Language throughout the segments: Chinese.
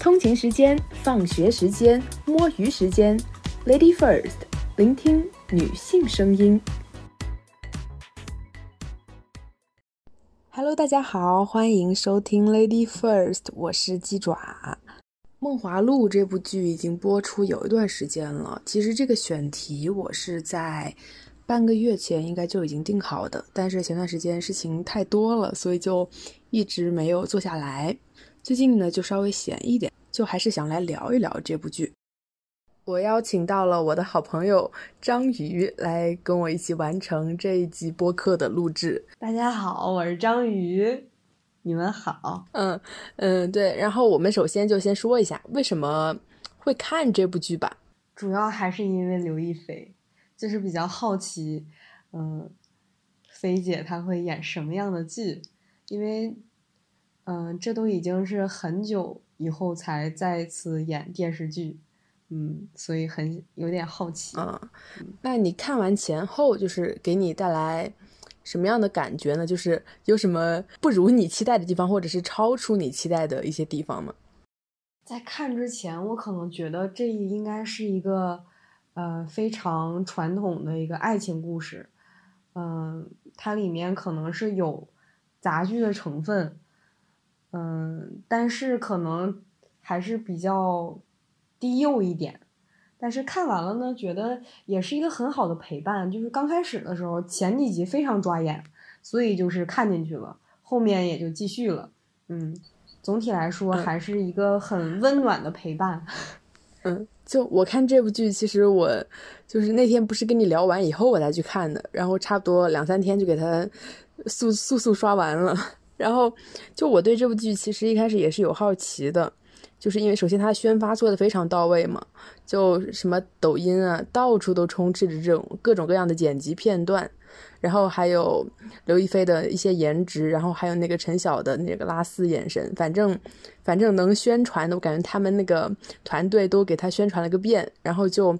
通勤时间、放学时间、摸鱼时间，Lady First，聆听女性声音。Hello，大家好，欢迎收听 Lady First，我是鸡爪。《梦华录》这部剧已经播出有一段时间了。其实这个选题我是在半个月前应该就已经定好的，但是前段时间事情太多了，所以就一直没有做下来。最近呢，就稍微闲一点，就还是想来聊一聊这部剧。我邀请到了我的好朋友章鱼来跟我一起完成这一集播客的录制。大家好，我是章鱼，你们好。嗯嗯，对。然后我们首先就先说一下为什么会看这部剧吧。主要还是因为刘亦菲，就是比较好奇，嗯，菲姐她会演什么样的剧，因为。嗯，这都已经是很久以后才再次演电视剧，嗯，所以很有点好奇。嗯，那你看完前后，就是给你带来什么样的感觉呢？就是有什么不如你期待的地方，或者是超出你期待的一些地方吗？在看之前，我可能觉得这应该是一个呃非常传统的一个爱情故事，嗯，它里面可能是有杂剧的成分。嗯，但是可能还是比较低幼一点。但是看完了呢，觉得也是一个很好的陪伴。就是刚开始的时候，前几集非常抓眼，所以就是看进去了，后面也就继续了。嗯，总体来说还是一个很温暖的陪伴。嗯，就我看这部剧，其实我就是那天不是跟你聊完以后我再去看的，然后差不多两三天就给它速速速刷完了。然后，就我对这部剧其实一开始也是有好奇的，就是因为首先它宣发做的非常到位嘛，就什么抖音啊，到处都充斥着这种各种各样的剪辑片段，然后还有刘亦菲的一些颜值，然后还有那个陈晓的那个拉丝眼神，反正反正能宣传的，我感觉他们那个团队都给他宣传了个遍，然后就。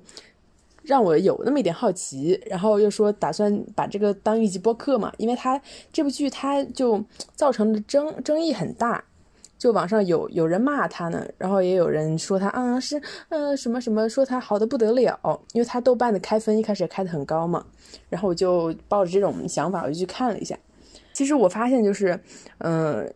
让我有那么一点好奇，然后又说打算把这个当一集播客嘛，因为他这部剧他就造成的争争议很大，就网上有有人骂他呢，然后也有人说他啊是呃什么什么说他好的不得了，因为他豆瓣的开分一开始也开的很高嘛，然后我就抱着这种想法我就去看了一下，其实我发现就是嗯。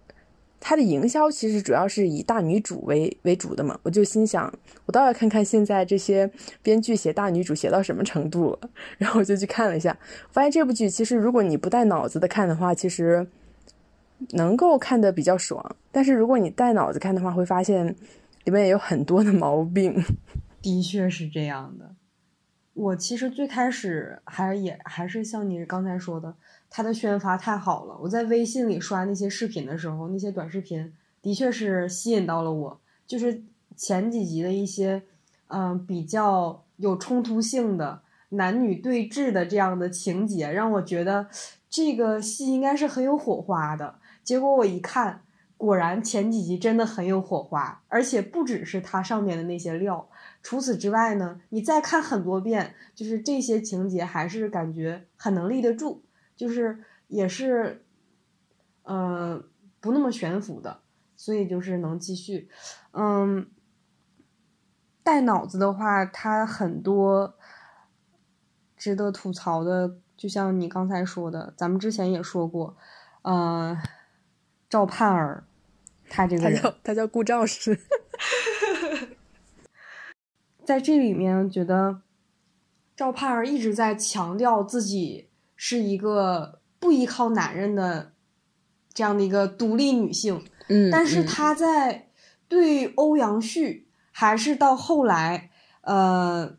它的营销其实主要是以大女主为为主的嘛，我就心想，我倒要看看现在这些编剧写大女主写到什么程度了。然后我就去看了一下，发现这部剧其实如果你不带脑子的看的话，其实能够看得比较爽。但是如果你带脑子看的话，会发现里面也有很多的毛病。的确是这样的。我其实最开始还也还是像你刚才说的。他的宣发太好了，我在微信里刷那些视频的时候，那些短视频的确是吸引到了我。就是前几集的一些，嗯，比较有冲突性的男女对峙的这样的情节，让我觉得这个戏应该是很有火花的。结果我一看，果然前几集真的很有火花，而且不只是它上面的那些料。除此之外呢，你再看很多遍，就是这些情节还是感觉很能立得住。就是也是，呃，不那么悬浮的，所以就是能继续。嗯，带脑子的话，它很多值得吐槽的，就像你刚才说的，咱们之前也说过，呃，赵盼儿，他这个人，他叫他叫顾兆师，在这里面觉得赵盼儿一直在强调自己。是一个不依靠男人的这样的一个独立女性，嗯，但是她在对欧阳旭，还是到后来，呃，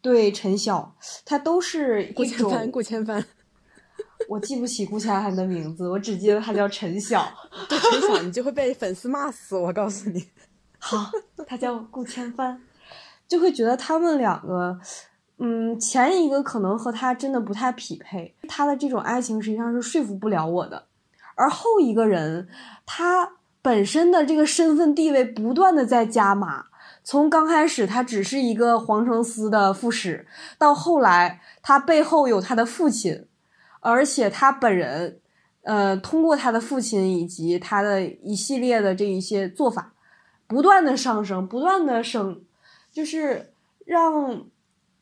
对陈晓，她都是一种顾千帆，我记不起顾千帆的名字，我只记得他叫陈晓。对陈晓，你就会被粉丝骂死，我告诉你。好，他叫顾千帆，就会觉得他们两个。嗯，前一个可能和他真的不太匹配，他的这种爱情实际上是说服不了我的。而后一个人，他本身的这个身份地位不断的在加码，从刚开始他只是一个皇城司的副使，到后来他背后有他的父亲，而且他本人，呃，通过他的父亲以及他的一系列的这一些做法。不断的上升，不断的升，就是让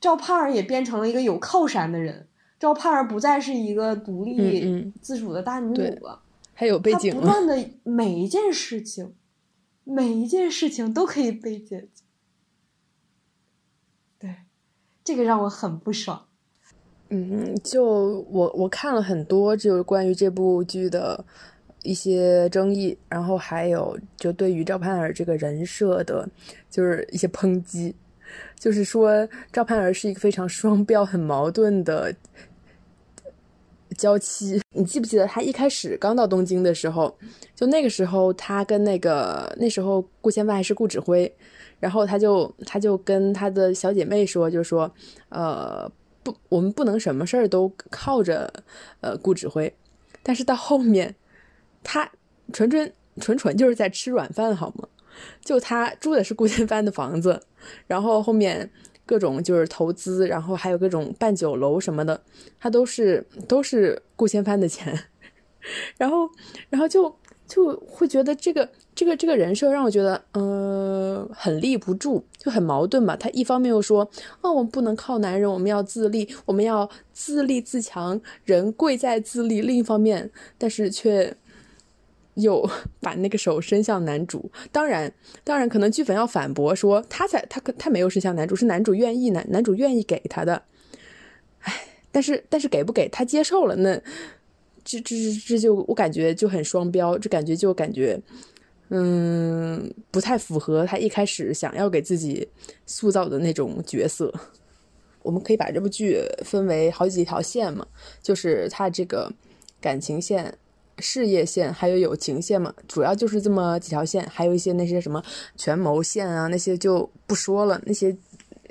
赵盼儿也变成了一个有靠山的人。赵盼儿不再是一个独立自主的大女主了，还有背景。不断的每一件事情，每一件事情都可以被解决。对，这个让我很不爽。嗯，就我我看了很多，就是关于这部剧的一些争议，然后还有就对于赵盼儿这个人设的，就是一些抨击，就是说赵盼儿是一个非常双标、很矛盾的娇妻。你记不记得她一开始刚到东京的时候，就那个时候她跟那个那时候顾千帆还是顾指挥，然后她就她就跟她的小姐妹说，就说呃。不，我们不能什么事儿都靠着，呃，顾指挥。但是到后面，她纯纯纯纯就是在吃软饭，好吗？就他住的是顾千帆的房子，然后后面各种就是投资，然后还有各种办酒楼什么的，他都是都是顾千帆的钱，然后然后就。就会觉得这个这个这个人设让我觉得，嗯，很立不住，就很矛盾吧。他一方面又说，哦，我们不能靠男人，我们要自立，我们要自立自强，人贵在自立。另一方面，但是却又 把那个手伸向男主。当然，当然，可能剧粉要反驳说，他才他可他没有伸向男主，是男主愿意男男主愿意给他的。唉，但是但是给不给他接受了那。这这这这就我感觉就很双标，这感觉就感觉，嗯，不太符合他一开始想要给自己塑造的那种角色。我们可以把这部剧分为好几条线嘛，就是他这个感情线、事业线还有友情线嘛，主要就是这么几条线，还有一些那些什么权谋线啊，那些就不说了，那些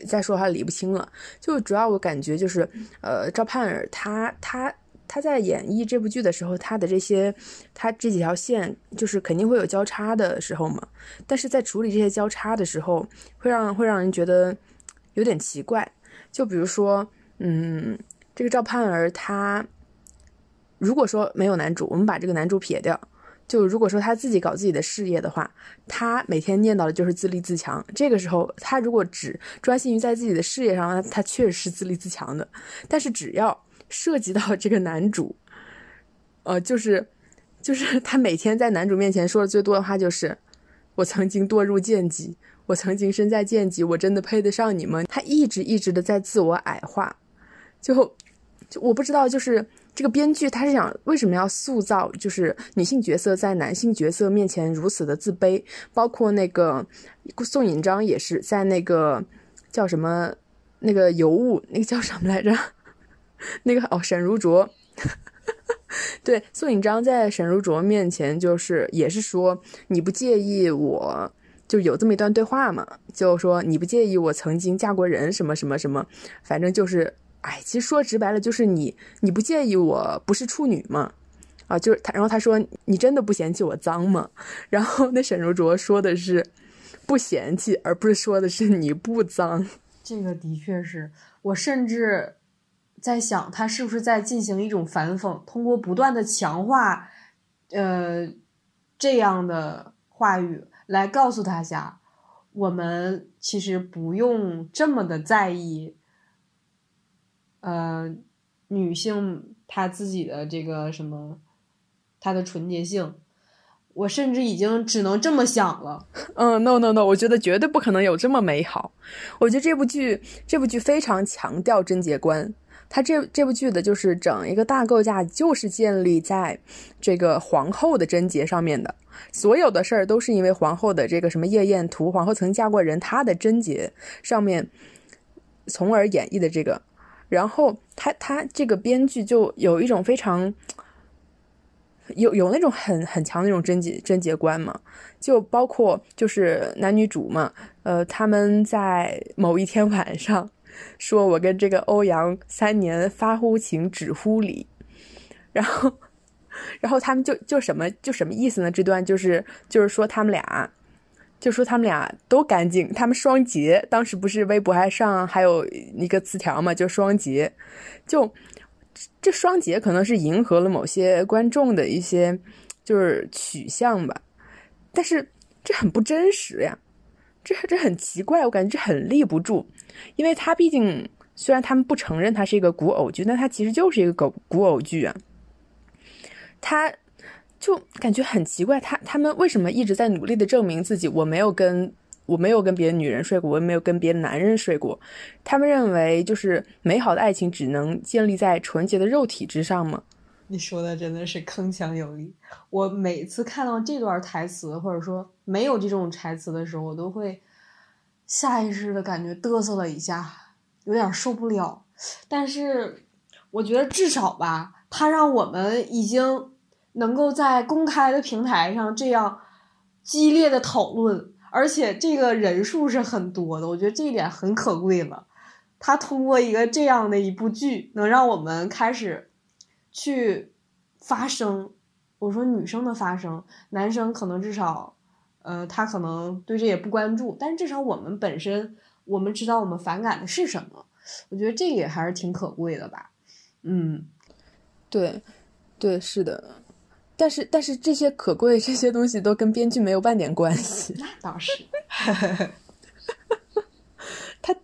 再说还理不清了。就主要我感觉就是，呃，赵盼儿她她。他在演绎这部剧的时候，他的这些，他这几条线就是肯定会有交叉的时候嘛。但是在处理这些交叉的时候，会让会让人觉得有点奇怪。就比如说，嗯，这个赵盼儿，她如果说没有男主，我们把这个男主撇掉，就如果说他自己搞自己的事业的话，他每天念叨的就是自立自强。这个时候，他如果只专心于在自己的事业上，他确实是自立自强的。但是只要涉及到这个男主，呃，就是，就是他每天在男主面前说的最多的话就是，我曾经堕入贱籍，我曾经身在贱籍，我真的配得上你吗？他一直一直的在自我矮化，就，就我不知道，就是这个编剧他是想为什么要塑造就是女性角色在男性角色面前如此的自卑，包括那个宋引章也是在那个叫什么那个尤物那个叫什么来着？那个哦，沈如琢，对，宋引章在沈如琢面前就是也是说，你不介意我就有这么一段对话嘛？就说你不介意我曾经嫁过人什么什么什么，反正就是，哎，其实说直白了就是你你不介意我不是处女嘛？啊，就是他，然后他说你真的不嫌弃我脏吗？然后那沈如琢说的是不嫌弃，而不是说的是你不脏。这个的确是我甚至。在想他是不是在进行一种反讽，通过不断的强化，呃，这样的话语来告诉大家，我们其实不用这么的在意，呃，女性她自己的这个什么，她的纯洁性，我甚至已经只能这么想了。嗯，no no no，我觉得绝对不可能有这么美好。我觉得这部剧，这部剧非常强调贞洁观。他这这部剧的就是整一个大构架，就是建立在这个皇后的贞洁上面的。所有的事儿都是因为皇后的这个什么夜宴图，皇后曾嫁过人，她的贞洁上面，从而演绎的这个。然后他他这个编剧就有一种非常有有那种很很强的那种贞洁贞洁观嘛，就包括就是男女主嘛，呃，他们在某一天晚上。说我跟这个欧阳三年发乎情，止乎礼，然后，然后他们就就什么就什么意思呢？这段就是就是说他们俩，就说他们俩都干净，他们双节。当时不是微博还上还有一个词条嘛，就双节，就这双节可能是迎合了某些观众的一些就是取向吧，但是这很不真实呀，这这很奇怪，我感觉这很立不住，因为他毕竟虽然他们不承认他是一个古偶剧，但他其实就是一个古古偶剧啊，他就感觉很奇怪，他他们为什么一直在努力的证明自己？我没有跟我没有跟别的女人睡过，我也没有跟别的男人睡过，他们认为就是美好的爱情只能建立在纯洁的肉体之上吗？你说的真的是铿锵有力。我每次看到这段台词，或者说没有这种台词的时候，我都会下意识的感觉嘚瑟了一下，有点受不了。但是我觉得至少吧，他让我们已经能够在公开的平台上这样激烈的讨论，而且这个人数是很多的，我觉得这一点很可贵了。他通过一个这样的一部剧，能让我们开始。去发声，我说女生的发声，男生可能至少，呃，他可能对这也不关注，但是至少我们本身，我们知道我们反感的是什么，我觉得这也还是挺可贵的吧。嗯，对，对，是的，但是但是这些可贵这些东西都跟编剧没有半点关系。那倒是，他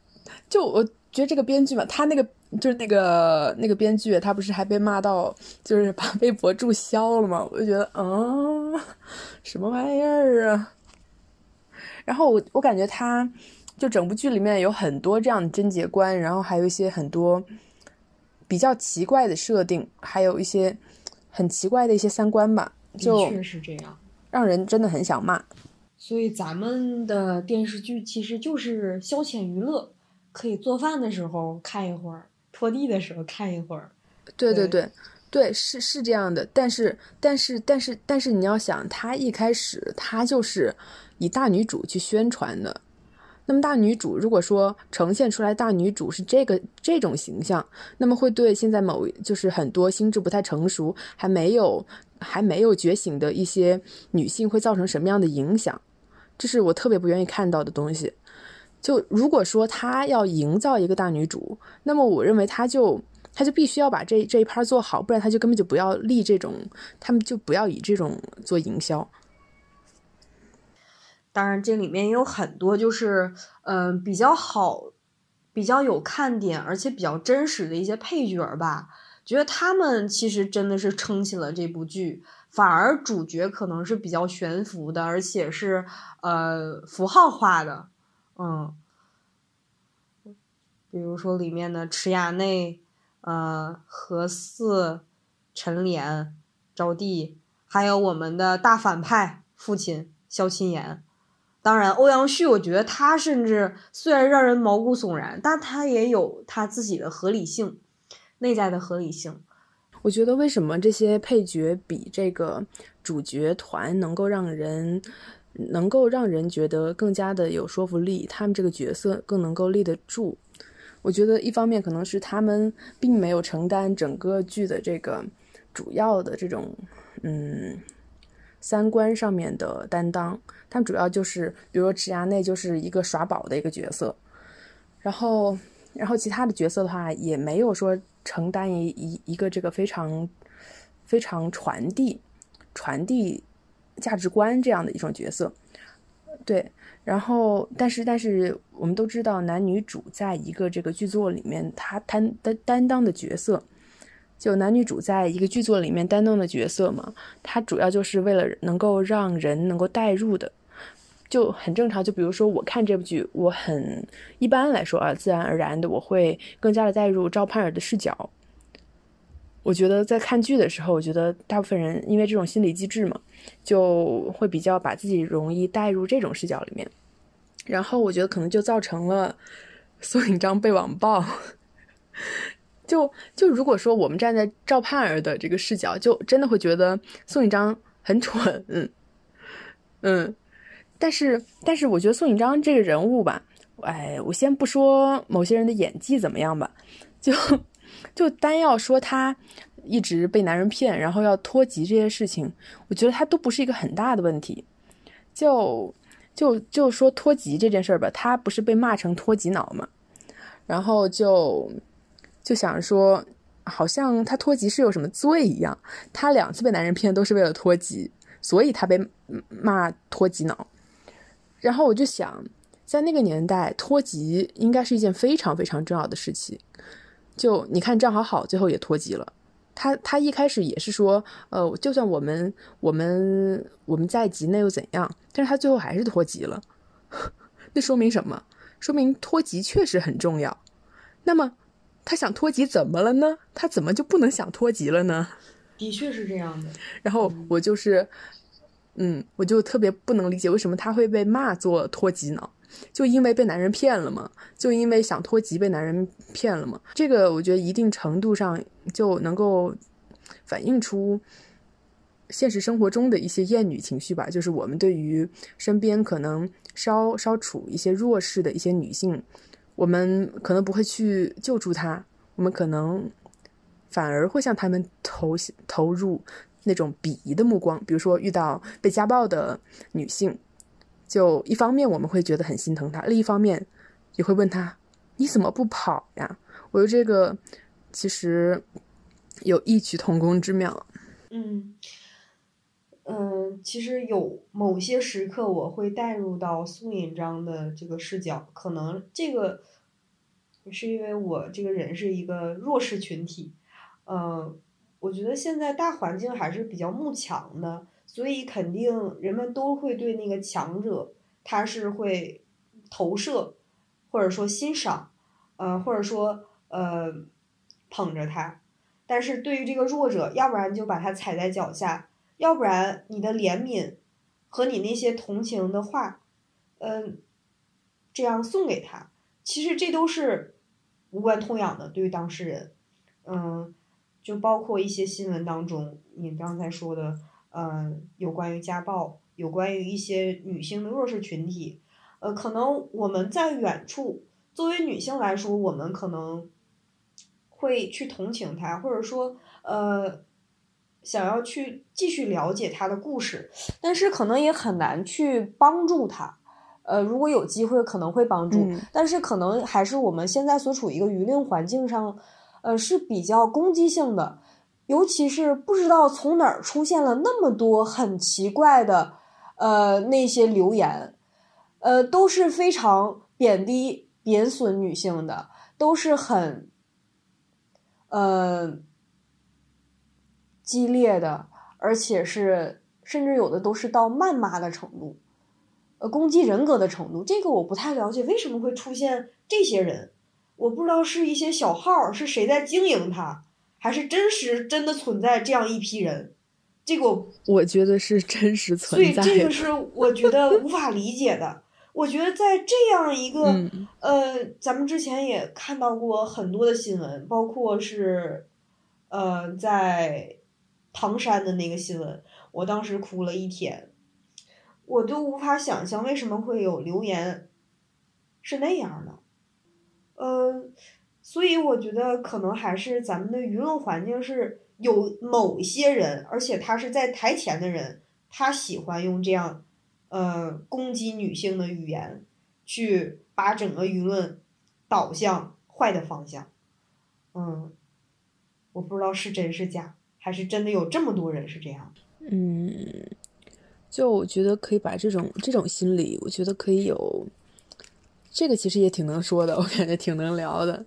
就我觉得这个编剧嘛，他那个。就是那个那个编剧，他不是还被骂到，就是把微博注销了吗？我就觉得，嗯，什么玩意儿啊？然后我我感觉他，就整部剧里面有很多这样的贞洁观，然后还有一些很多比较奇怪的设定，还有一些很奇怪的一些三观吧。就确实这样，让人真的很想骂。所以咱们的电视剧其实就是消遣娱乐，可以做饭的时候看一会儿。拖地的时候看一会儿，对对对，对是是这样的，但是但是但是但是你要想，他一开始他就是以大女主去宣传的，那么大女主如果说呈现出来大女主是这个这种形象，那么会对现在某就是很多心智不太成熟、还没有还没有觉醒的一些女性会造成什么样的影响？这是我特别不愿意看到的东西。就如果说他要营造一个大女主，那么我认为他就他就必须要把这这一趴做好，不然他就根本就不要立这种，他们就不要以这种做营销。当然，这里面也有很多就是嗯比较好、比较有看点，而且比较真实的一些配角吧，觉得他们其实真的是撑起了这部剧，反而主角可能是比较悬浮的，而且是呃符号化的。嗯，比如说里面的池衙内、呃何四、陈莲、招娣，还有我们的大反派父亲萧钦言。当然，欧阳旭，我觉得他甚至虽然让人毛骨悚然，但他也有他自己的合理性，内在的合理性。我觉得为什么这些配角比这个主角团能够让人。能够让人觉得更加的有说服力，他们这个角色更能够立得住。我觉得一方面可能是他们并没有承担整个剧的这个主要的这种嗯三观上面的担当，他们主要就是比如说池衙内就是一个耍宝的一个角色，然后然后其他的角色的话也没有说承担一一一个这个非常非常传递传递。价值观这样的一种角色，对，然后但是但是我们都知道，男女主在一个这个剧作里面，他担担担当的角色，就男女主在一个剧作里面担当的角色嘛，他主要就是为了能够让人能够代入的，就很正常。就比如说我看这部剧，我很一般来说啊，自然而然的我会更加的带入赵盼儿的视角。我觉得在看剧的时候，我觉得大部分人因为这种心理机制嘛，就会比较把自己容易带入这种视角里面，然后我觉得可能就造成了 宋引章被网暴。就就如果说我们站在赵盼儿的这个视角，就真的会觉得宋引章很蠢，嗯，但是但是我觉得宋引章这个人物吧，哎，我先不说某些人的演技怎么样吧，就。就单要说他一直被男人骗，然后要脱籍这些事情，我觉得他都不是一个很大的问题。就就就说脱籍这件事儿吧，他不是被骂成脱籍脑嘛，然后就就想说，好像他脱籍是有什么罪一样。他两次被男人骗都是为了脱籍，所以他被骂脱籍脑。然后我就想，在那个年代，脱籍应该是一件非常非常重要的事情。就你看，张好好最后也脱籍了。他他一开始也是说，呃，就算我们我们我们在籍，那又怎样？但是他最后还是脱籍了。那说明什么？说明脱籍确实很重要。那么他想脱籍怎么了呢？他怎么就不能想脱籍了呢？的确是这样的。然后我就是，嗯，我就特别不能理解为什么他会被骂做脱籍脑，就因为被男人骗了吗？就因为想脱籍被男人骗了吗？这个我觉得一定程度上就能够反映出现实生活中的一些厌女情绪吧，就是我们对于身边可能稍稍处一些弱势的一些女性，我们可能不会去救助她，我们可能。反而会向他们投投入那种鄙夷的目光，比如说遇到被家暴的女性，就一方面我们会觉得很心疼她，另一方面也会问她你怎么不跑呀？我觉得这个其实有异曲同工之妙。嗯嗯，其实有某些时刻我会带入到苏引章的这个视角，可能这个是因为我这个人是一个弱势群体。嗯，我觉得现在大环境还是比较慕强的，所以肯定人们都会对那个强者，他是会投射，或者说欣赏，呃，或者说呃捧着他。但是对于这个弱者，要不然就把他踩在脚下，要不然你的怜悯和你那些同情的话，嗯，这样送给他，其实这都是无关痛痒的，对于当事人，嗯。就包括一些新闻当中，你刚才说的，嗯，有关于家暴，有关于一些女性的弱势群体，呃，可能我们在远处，作为女性来说，我们可能会去同情她，或者说，呃，想要去继续了解他的故事，但是可能也很难去帮助他，呃，如果有机会可能会帮助，但是可能还是我们现在所处一个舆论环境上。呃，是比较攻击性的，尤其是不知道从哪儿出现了那么多很奇怪的，呃，那些留言，呃，都是非常贬低、贬损女性的，都是很，呃，激烈的，而且是甚至有的都是到谩骂的程度，呃，攻击人格的程度。这个我不太了解，为什么会出现这些人？我不知道是一些小号是谁在经营它，还是真实真的存在这样一批人，这个我 我觉得是真实存在。所以这个是我觉得无法理解的。我觉得在这样一个呃，咱们之前也看到过很多的新闻，包括是呃在唐山的那个新闻，我当时哭了一天，我都无法想象为什么会有留言是那样的。呃，所以我觉得可能还是咱们的舆论环境是有某些人，而且他是在台前的人，他喜欢用这样，呃，攻击女性的语言，去把整个舆论导向坏的方向。嗯，我不知道是真是假，还是真的有这么多人是这样。嗯，就我觉得可以把这种这种心理，我觉得可以有。这个其实也挺能说的，我感觉挺能聊的。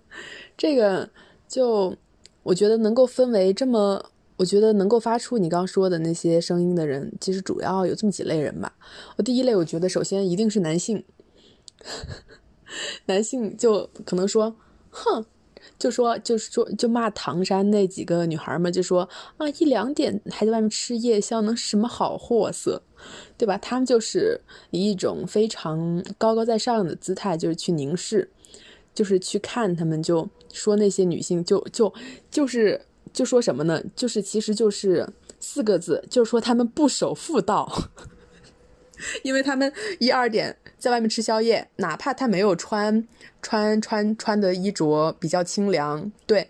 这个就我觉得能够分为这么，我觉得能够发出你刚说的那些声音的人，其实主要有这么几类人吧。我第一类，我觉得首先一定是男性，男性就可能说，哼。就说，就是说，就骂唐山那几个女孩们，就说啊，一两点还在外面吃夜宵，能什么好货色，对吧？他们就是以一种非常高高在上的姿态，就是去凝视，就是去看他们，就说那些女性，就就就是就说什么呢？就是其实就是四个字，就是说他们不守妇道，因为他们一二点在外面吃宵夜，哪怕他没有穿。穿穿穿的衣着比较清凉，对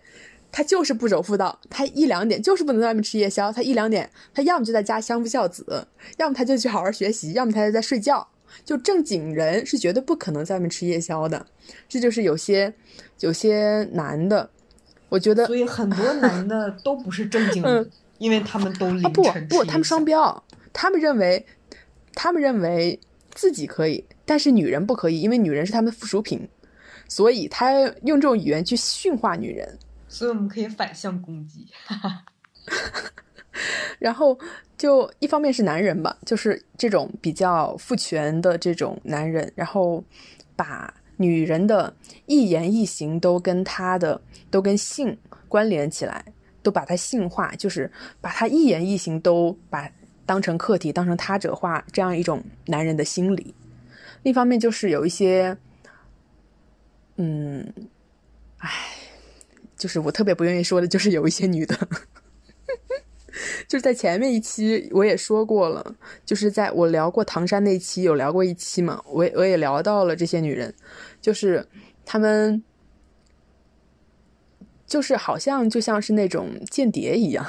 他就是不守妇道。他一两点就是不能在外面吃夜宵。他一两点，他要么就在家相夫教子，要么他就去好好学习，要么他就在睡觉。就正经人是绝对不可能在外面吃夜宵的。这就是有些有些男的，我觉得，所以很多男的都不是正经 人，因为他们都不不，他们双标，他们认为他们认为自己可以。但是女人不可以，因为女人是他们的附属品，所以他用这种语言去驯化女人。所以我们可以反向攻击。然后就一方面是男人吧，就是这种比较父权的这种男人，然后把女人的一言一行都跟他的都跟性关联起来，都把它性化，就是把他一言一行都把当成客体，当成他者化这样一种男人的心理。另一方面就是有一些，嗯，唉，就是我特别不愿意说的，就是有一些女的。就是在前面一期我也说过了，就是在我聊过唐山那期有聊过一期嘛，我我也聊到了这些女人，就是她们，就是好像就像是那种间谍一样，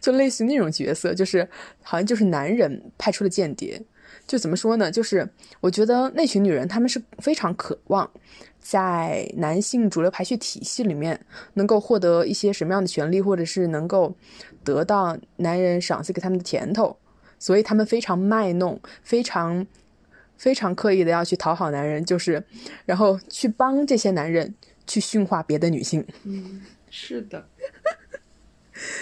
就类似那种角色，就是好像就是男人派出的间谍，就怎么说呢？就是我觉得那群女人她们是非常渴望。在男性主流排序体系里面，能够获得一些什么样的权利，或者是能够得到男人赏赐给他们的甜头，所以他们非常卖弄，非常非常刻意的要去讨好男人，就是然后去帮这些男人去驯化别的女性。嗯，是的，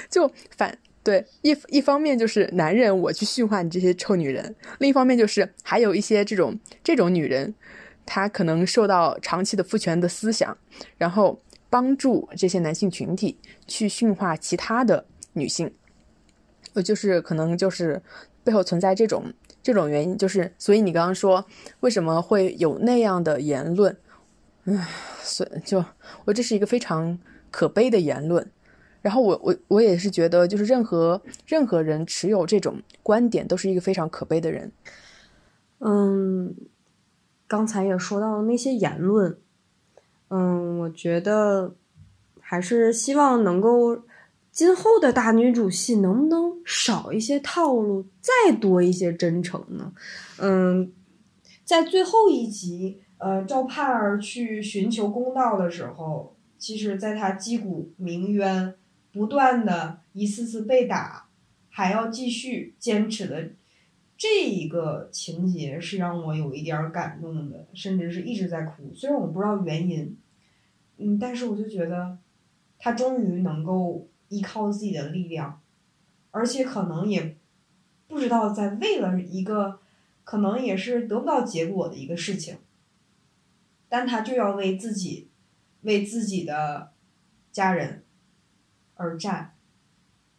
就反对一一方面就是男人我去驯化你这些臭女人，另一方面就是还有一些这种这种女人。她可能受到长期的父权的思想，然后帮助这些男性群体去驯化其他的女性，呃，就是可能就是背后存在这种这种原因，就是所以你刚刚说为什么会有那样的言论，唉，所就我这是一个非常可悲的言论，然后我我我也是觉得就是任何任何人持有这种观点都是一个非常可悲的人，嗯。刚才也说到了那些言论，嗯，我觉得还是希望能够今后的大女主戏能不能少一些套路，再多一些真诚呢？嗯，在最后一集，呃，赵盼儿去寻求公道的时候，其实在她击鼓鸣冤，不断的一次次被打，还要继续坚持的。这一个情节是让我有一点感动的，甚至是一直在哭。虽然我不知道原因，嗯，但是我就觉得，他终于能够依靠自己的力量，而且可能也不知道在为了一个可能也是得不到结果的一个事情，但他就要为自己，为自己的家人而战，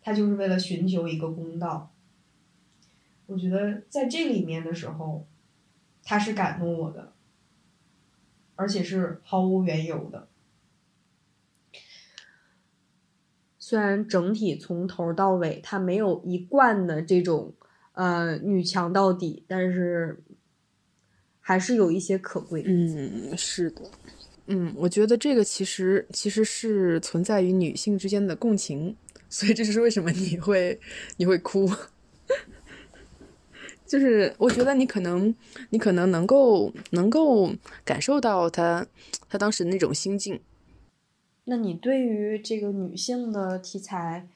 他就是为了寻求一个公道。我觉得在这里面的时候，他是感动我的，而且是毫无缘由的。虽然整体从头到尾他没有一贯的这种呃女强到底，但是还是有一些可贵。嗯，是的，嗯，我觉得这个其实其实是存在于女性之间的共情，所以这就是为什么你会你会哭。就是我觉得你可能，你可能能够能够感受到他他当时那种心境。那你对于这个女性的题材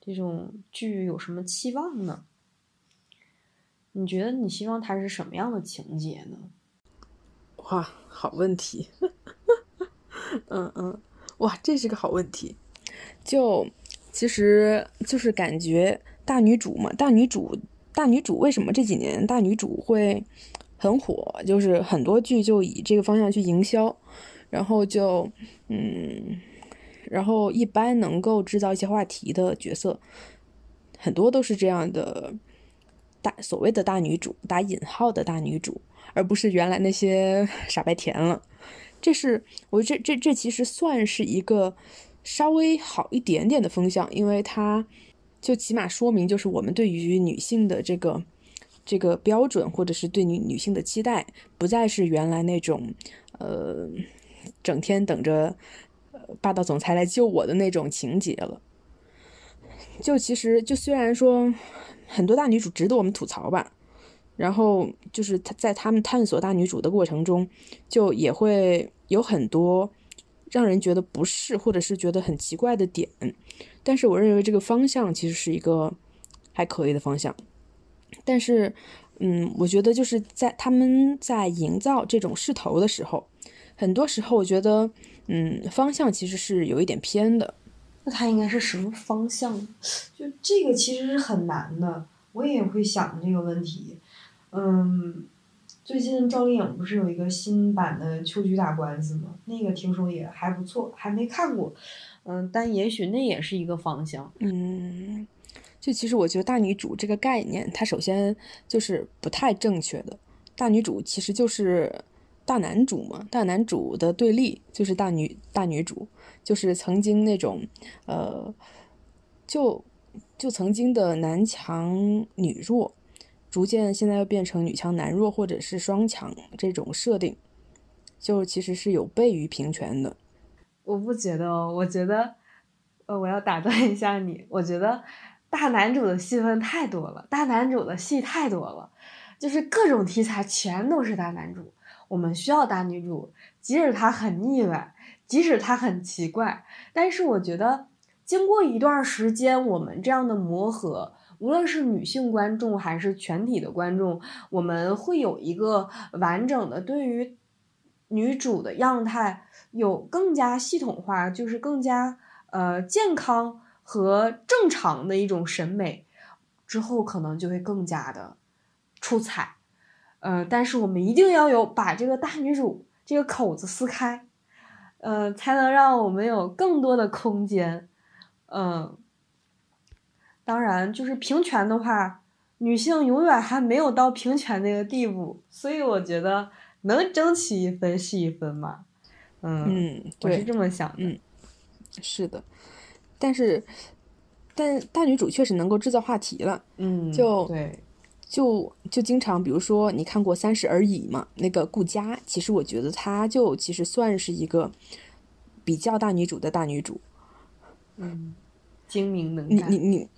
这种剧有什么期望呢？你觉得你希望它是什么样的情节呢？哇，好问题！嗯嗯，哇，这是个好问题。就其实就是感觉大女主嘛，大女主。大女主为什么这几年大女主会很火？就是很多剧就以这个方向去营销，然后就嗯，然后一般能够制造一些话题的角色，很多都是这样的大所谓的大女主，打引号的大女主，而不是原来那些 傻白甜了。这是我这这这其实算是一个稍微好一点点的风向，因为它。就起码说明，就是我们对于女性的这个这个标准，或者是对女女性的期待，不再是原来那种，呃，整天等着霸道总裁来救我的那种情节了。就其实，就虽然说很多大女主值得我们吐槽吧，然后就是他在他们探索大女主的过程中，就也会有很多让人觉得不适，或者是觉得很奇怪的点。但是我认为这个方向其实是一个还可以的方向，但是嗯，我觉得就是在他们在营造这种势头的时候，很多时候我觉得，嗯，方向其实是有一点偏的。那他应该是什么方向？就这个其实是很难的，我也会想这个问题。嗯，最近赵丽颖不是有一个新版的《秋菊打官司》吗？那个听说也还不错，还没看过。嗯，但也许那也是一个方向。嗯，就其实我觉得大女主这个概念，它首先就是不太正确的。大女主其实就是大男主嘛，大男主的对立就是大女大女主。就是曾经那种，呃，就就曾经的男强女弱，逐渐现在又变成女强男弱，或者是双强这种设定，就其实是有悖于平权的。我不觉得哦，我觉得，呃，我要打断一下你，我觉得大男主的戏份太多了，大男主的戏太多了，就是各种题材全都是大男主，我们需要大女主，即使他很腻歪。即使它很奇怪，但是我觉得经过一段时间，我们这样的磨合，无论是女性观众还是全体的观众，我们会有一个完整的对于女主的样态有更加系统化，就是更加呃健康和正常的一种审美，之后可能就会更加的出彩。呃，但是我们一定要有把这个大女主这个口子撕开。呃，才能让我们有更多的空间，嗯，当然，就是平权的话，女性永远还没有到平权那个地步，所以我觉得能争取一分是一分嘛，嗯，我是这么想的，嗯，是的，但是，但大女主确实能够制造话题了，嗯，就对。就就经常，比如说你看过《三十而已》嘛？那个顾佳，其实我觉得她就其实算是一个比较大女主的大女主。嗯，精明能干。你你你，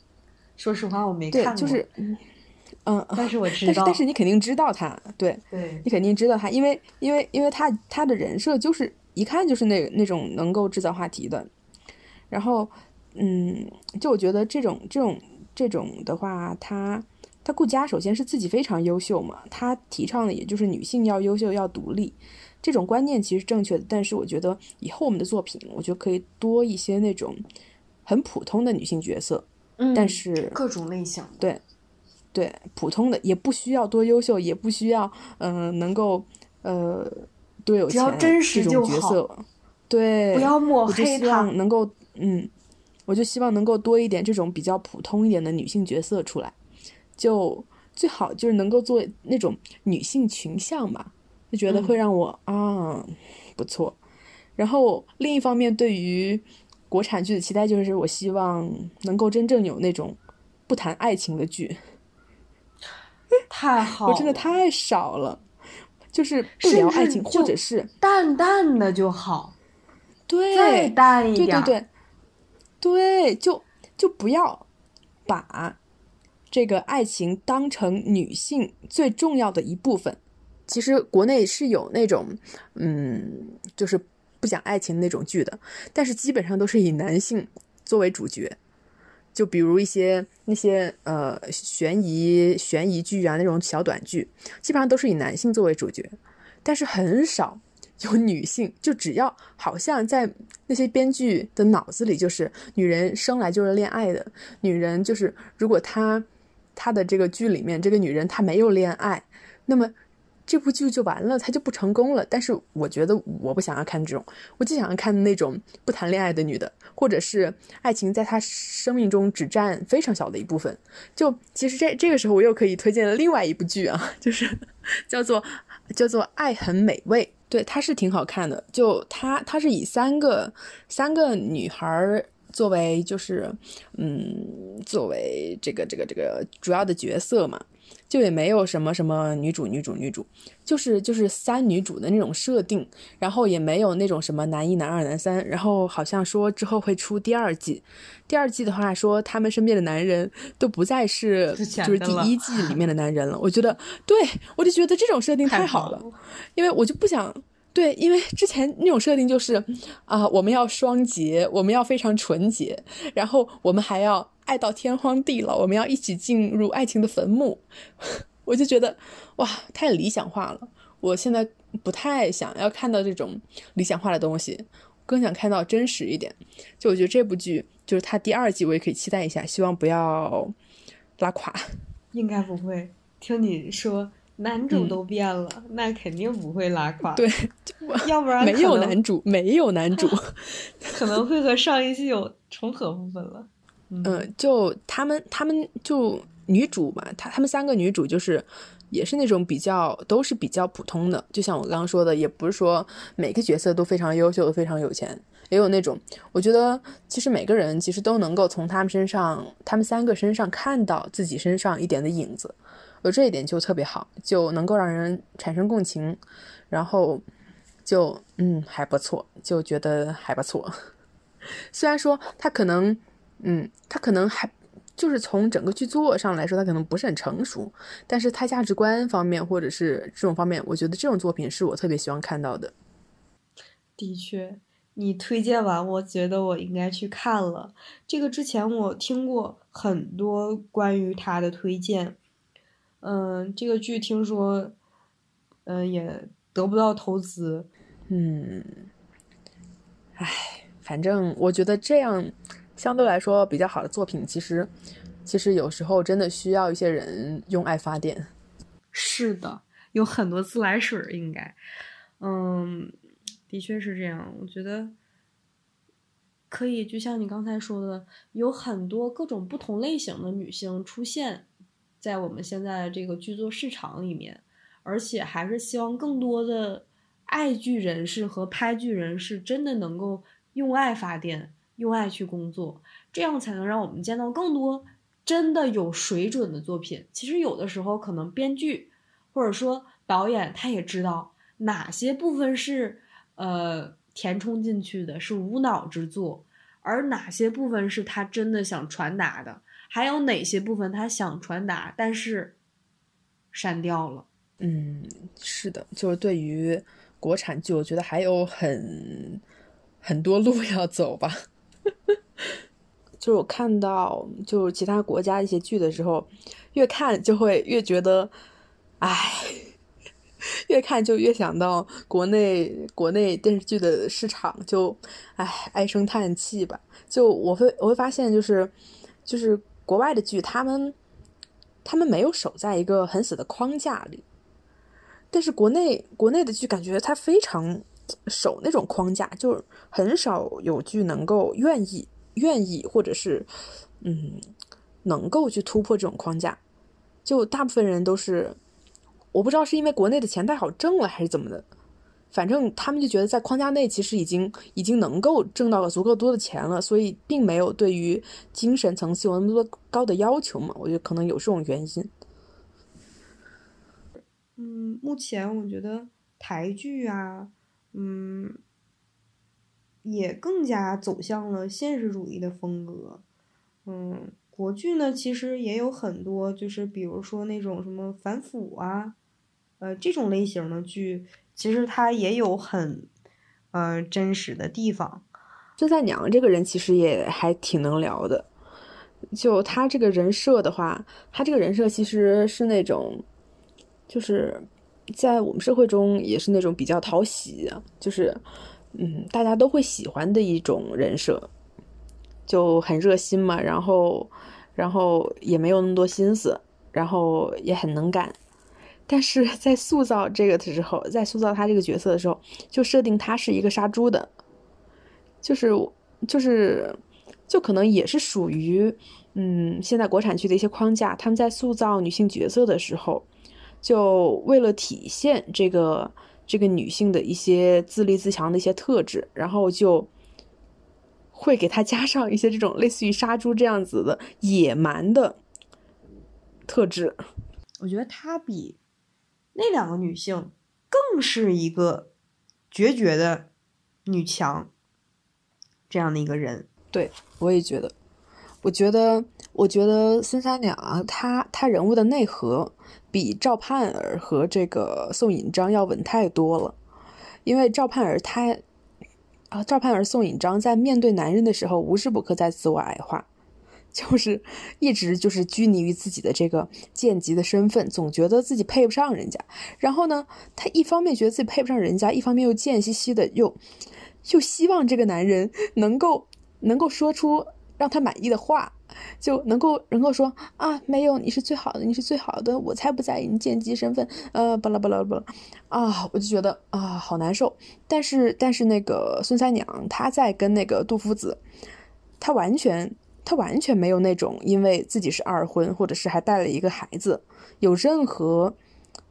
说实话我没看过。对，就是嗯，但是我知道。但是但是你肯定知道他，对，对你肯定知道他，因为因为因为他他的人设就是一看就是那那种能够制造话题的。然后嗯，就我觉得这种这种这种的话，他。他顾佳首先是自己非常优秀嘛，他提倡的也就是女性要优秀要独立，这种观念其实正确的。但是我觉得以后我们的作品，我觉得可以多一些那种很普通的女性角色，嗯，但是各种类型，对，对，普通的也不需要多优秀，也不需要嗯能够呃多有钱这种角色，对，不要抹黑他，能够嗯，我就希望能够多一点这种比较普通一点的女性角色出来。就最好就是能够做那种女性群像吧，就觉得会让我啊不错。然后另一方面，对于国产剧的期待就是，我希望能够真正有那种不谈爱情的剧。太好，我真的太少了，就是不聊爱情，或者是淡淡的就好。对，再淡一点，对对对，对，就就不要把。这个爱情当成女性最重要的一部分，其实国内是有那种，嗯，就是不讲爱情那种剧的，但是基本上都是以男性作为主角，就比如一些那些呃悬疑悬疑剧啊那种小短剧，基本上都是以男性作为主角，但是很少有女性，就只要好像在那些编剧的脑子里，就是女人生来就是恋爱的，女人就是如果她。他的这个剧里面，这个女人她没有恋爱，那么这部剧就完了，她就不成功了。但是我觉得我不想要看这种，我就想要看那种不谈恋爱的女的，或者是爱情在她生命中只占非常小的一部分。就其实这这个时候，我又可以推荐了另外一部剧啊，就是 叫做叫做《爱很美味》，对，它是挺好看的。就它它是以三个三个女孩。作为就是，嗯，作为这个这个这个主要的角色嘛，就也没有什么什么女主女主女主，就是就是三女主的那种设定，然后也没有那种什么男一男二男三，然后好像说之后会出第二季，第二季的话说他们身边的男人都不再是就是第一季里面的男人了，我觉得对我就觉得这种设定太好了，因为我就不想。对，因为之前那种设定就是，啊，我们要双洁，我们要非常纯洁，然后我们还要爱到天荒地老，我们要一起进入爱情的坟墓。我就觉得哇，太理想化了。我现在不太想要看到这种理想化的东西，更想看到真实一点。就我觉得这部剧就是它第二季，我也可以期待一下，希望不要拉垮。应该不会。听你说男主都变了，那肯定不会拉垮。对，要不然没有男主，没有男主，可能会和上一季有重合部分了。嗯，就他们，他们就女主嘛，她他们三个女主就是也是那种比较都是比较普通的，就像我刚刚说的，也不是说每个角色都非常优秀、非常有钱，也有那种我觉得其实每个人其实都能够从他们身上，他们三个身上看到自己身上一点的影子。有这一点就特别好，就能够让人产生共情，然后就嗯还不错，就觉得还不错。虽然说他可能嗯他可能还就是从整个剧作上来说，他可能不是很成熟，但是他价值观方面或者是这种方面，我觉得这种作品是我特别希望看到的。的确，你推荐完，我觉得我应该去看了。这个之前我听过很多关于他的推荐。嗯，这个剧听说，嗯，也得不到投资。嗯，唉，反正我觉得这样相对来说比较好的作品，其实其实有时候真的需要一些人用爱发电。是的，有很多自来水应该。嗯，的确是这样。我觉得可以，就像你刚才说的，有很多各种不同类型的女性出现。在我们现在这个剧作市场里面，而且还是希望更多的爱剧人士和拍剧人士真的能够用爱发电，用爱去工作，这样才能让我们见到更多真的有水准的作品。其实有的时候可能编剧或者说导演他也知道哪些部分是呃填充进去的，是无脑之作，而哪些部分是他真的想传达的。还有哪些部分他想传达，但是删掉了？嗯，是的，就是对于国产剧，我觉得还有很很多路 要走吧。就是我看到就是其他国家一些剧的时候，越看就会越觉得，唉，越看就越想到国内国内电视剧的市场，就唉唉声叹气吧。就我会我会发现，就是就是。国外的剧，他们他们没有守在一个很死的框架里，但是国内国内的剧感觉它非常守那种框架，就很少有剧能够愿意愿意或者是嗯能够去突破这种框架，就大部分人都是我不知道是因为国内的钱太好挣了还是怎么的。反正他们就觉得在框架内其实已经已经能够挣到了足够多的钱了，所以并没有对于精神层次有那么多高的要求嘛。我觉得可能有这种原因。嗯，目前我觉得台剧啊，嗯，也更加走向了现实主义的风格。嗯，国剧呢，其实也有很多，就是比如说那种什么反腐啊，呃，这种类型的剧。其实他也有很，呃，真实的地方。孙三娘这个人其实也还挺能聊的。就他这个人设的话，他这个人设其实是那种，就是在我们社会中也是那种比较讨喜，就是嗯，大家都会喜欢的一种人设，就很热心嘛，然后然后也没有那么多心思，然后也很能干。但是在塑造这个的时候，在塑造他这个角色的时候，就设定他是一个杀猪的，就是就是，就可能也是属于，嗯，现在国产剧的一些框架。他们在塑造女性角色的时候，就为了体现这个这个女性的一些自立自强的一些特质，然后就会给她加上一些这种类似于杀猪这样子的野蛮的特质。我觉得他比。那两个女性更是一个决绝的女强，这样的一个人。对，我也觉得。我觉得，我觉得孙三娘啊，她她人物的内核比赵盼儿和这个宋引章要稳太多了。因为赵盼儿她啊，赵盼儿、宋引章在面对男人的时候，无时不刻在自我矮化，就是一直就是拘泥于自己的这个贱籍的身份，总觉得自己配不上人家。然后呢，他一方面觉得自己配不上人家，一方面又贱兮兮的，又又希望这个男人能够能够说出让他满意的话。就能够能够说啊，没有，你是最好的，你是最好的，我才不在意你贱籍身份，呃，巴拉巴拉巴拉，啊，我就觉得啊，好难受。但是但是那个孙三娘，她在跟那个杜夫子，她完全她完全没有那种因为自己是二婚，或者是还带了一个孩子，有任何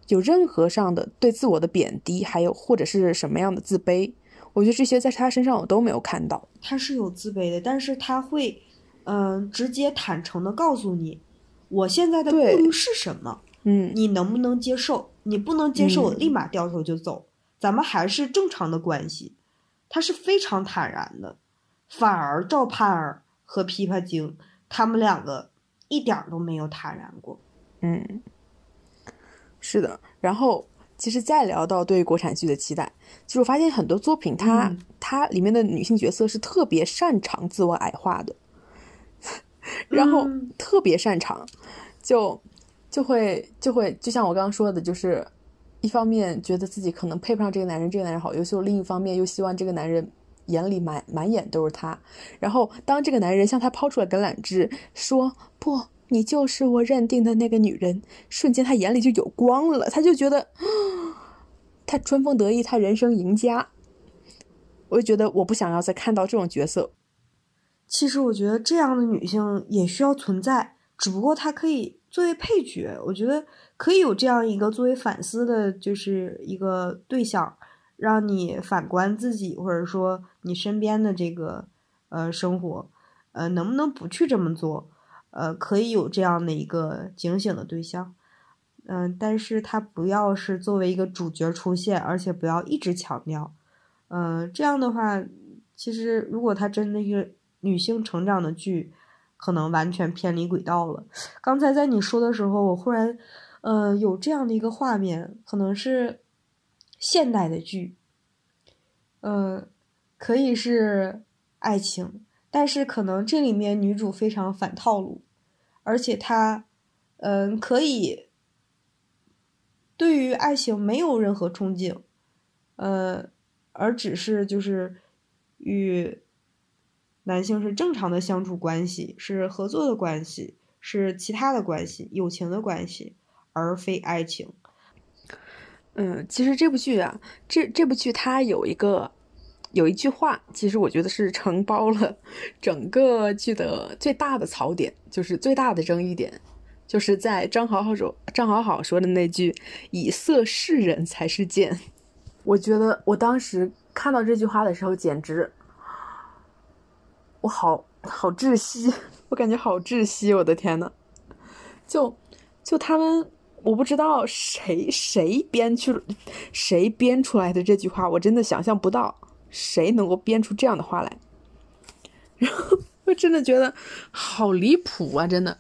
有任何上的对自我的贬低，还有或者是什么样的自卑，我觉得这些在他身上我都没有看到。他是有自卑的，但是他会。嗯，直接坦诚的告诉你，我现在的顾虑是什么？嗯，你能不能接受？你不能接受，我立马掉头就走。咱们还是正常的关系。他是非常坦然的，反而赵盼儿和琵琶精他们两个一点都没有坦然过。嗯，是的。然后，其实再聊到对国产剧的期待，就是我发现很多作品，它它里面的女性角色是特别擅长自我矮化的。然后特别擅长，就就会就会就像我刚刚说的，就是一方面觉得自己可能配不上这个男人，这个男人好优秀；另一方面又希望这个男人眼里满满眼都是他。然后当这个男人向他抛出了橄榄枝，说不，你就是我认定的那个女人，瞬间他眼里就有光了，他就觉得 他春风得意，他人生赢家。我就觉得我不想要再看到这种角色。其实我觉得这样的女性也需要存在，只不过她可以作为配角。我觉得可以有这样一个作为反思的，就是一个对象，让你反观自己，或者说你身边的这个呃生活，呃，能不能不去这么做？呃，可以有这样的一个警醒的对象，嗯，但是他不要是作为一个主角出现，而且不要一直强调，嗯，这样的话，其实如果他真的是。女性成长的剧，可能完全偏离轨道了。刚才在你说的时候，我忽然，呃，有这样的一个画面，可能是现代的剧，呃，可以是爱情，但是可能这里面女主非常反套路，而且她，嗯，可以对于爱情没有任何憧憬，呃，而只是就是与。男性是正常的相处关系，是合作的关系，是其他的关系，友情的关系，而非爱情。嗯，其实这部剧啊，这这部剧它有一个有一句话，其实我觉得是承包了整个剧的最大的槽点，就是最大的争议点，就是在张好好说张好好说的那句“以色示人才是贱”。我觉得我当时看到这句话的时候，简直。我好好窒息，我感觉好窒息，我的天呐，就就他们，我不知道谁谁编去谁编出来的这句话，我真的想象不到谁能够编出这样的话来。然后我真的觉得好离谱啊！真的，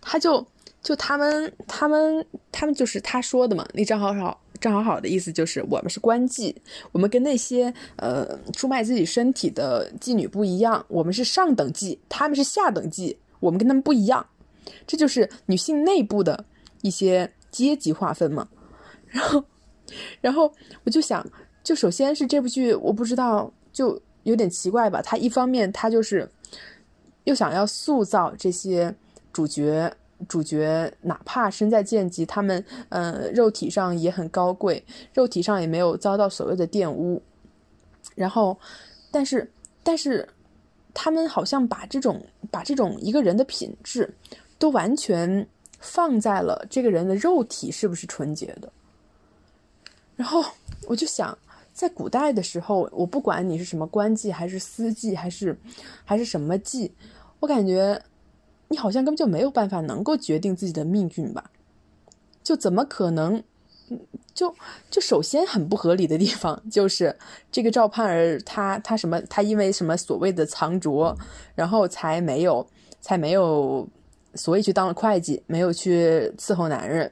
他就就他们他们他们就是他说的嘛，那张好好。张好好的意思就是，我们是官妓，我们跟那些呃出卖自己身体的妓女不一样，我们是上等妓，他们是下等妓，我们跟他们不一样，这就是女性内部的一些阶级划分嘛。然后，然后我就想，就首先是这部剧，我不知道，就有点奇怪吧。他一方面他就是又想要塑造这些主角。主角哪怕身在贱籍，他们嗯肉体上也很高贵，肉体上也没有遭到所谓的玷污。然后，但是但是他们好像把这种把这种一个人的品质都完全放在了这个人的肉体是不是纯洁的。然后我就想，在古代的时候，我不管你是什么官妓还是私妓还是还是什么妓，我感觉。你好像根本就没有办法能够决定自己的命运吧？就怎么可能？就就首先很不合理的地方就是这个赵盼儿，她她什么？她因为什么所谓的藏拙，然后才没有才没有，所以去当了会计，没有去伺候男人。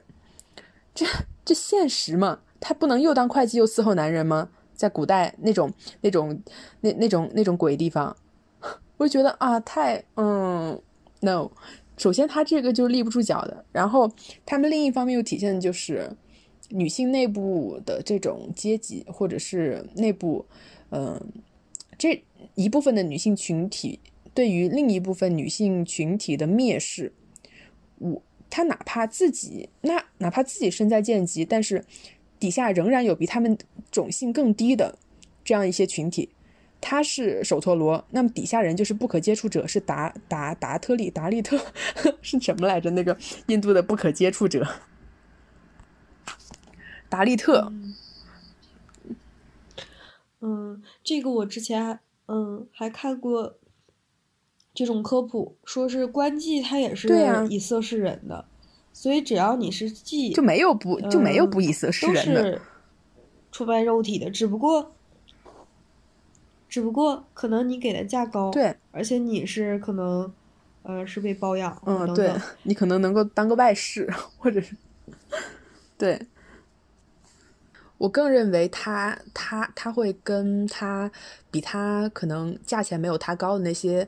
这这现实嘛？她不能又当会计又伺候男人吗？在古代那种那种那那种那种鬼地方，我就觉得啊，太嗯。No，首先他这个就立不住脚的，然后他们另一方面又体现的就是女性内部的这种阶级，或者是内部，嗯，这一部分的女性群体对于另一部分女性群体的蔑视。我他哪怕自己那哪怕自己身在贱籍，但是底下仍然有比他们种姓更低的这样一些群体。他是首陀罗，那么底下人就是不可接触者，是达达达特利达利特 是什么来着？那个印度的不可接触者，达利特。嗯，这个我之前嗯还看过这种科普，说是官妓他也是以色侍人的，所以只要你是妓，就没有不就没有不以色侍人的，出卖肉体的，只不过。只不过可能你给的价高，对，而且你是可能，呃，是被包养，嗯，对，你可能能够当个外事，或者是，对，我更认为他他他会跟他比他可能价钱没有他高的那些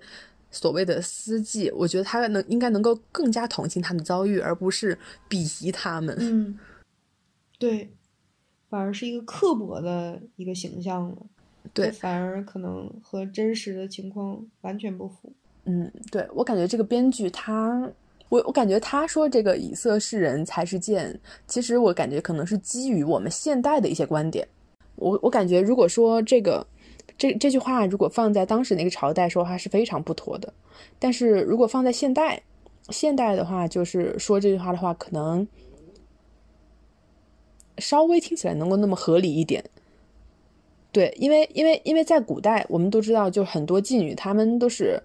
所谓的私妓，我觉得他能应该能够更加同情他们的遭遇，而不是鄙夷他们。嗯，对，反而是一个刻薄的一个形象了。对，反而可能和真实的情况完全不符。嗯，对我感觉这个编剧他，我我感觉他说这个以色侍人才是贱，其实我感觉可能是基于我们现代的一些观点。我我感觉如果说这个这这句话如果放在当时那个朝代说话是非常不妥的，但是如果放在现代，现代的话就是说这句话的话，可能稍微听起来能够那么合理一点。对，因为因为因为在古代，我们都知道，就很多妓女，她们都是，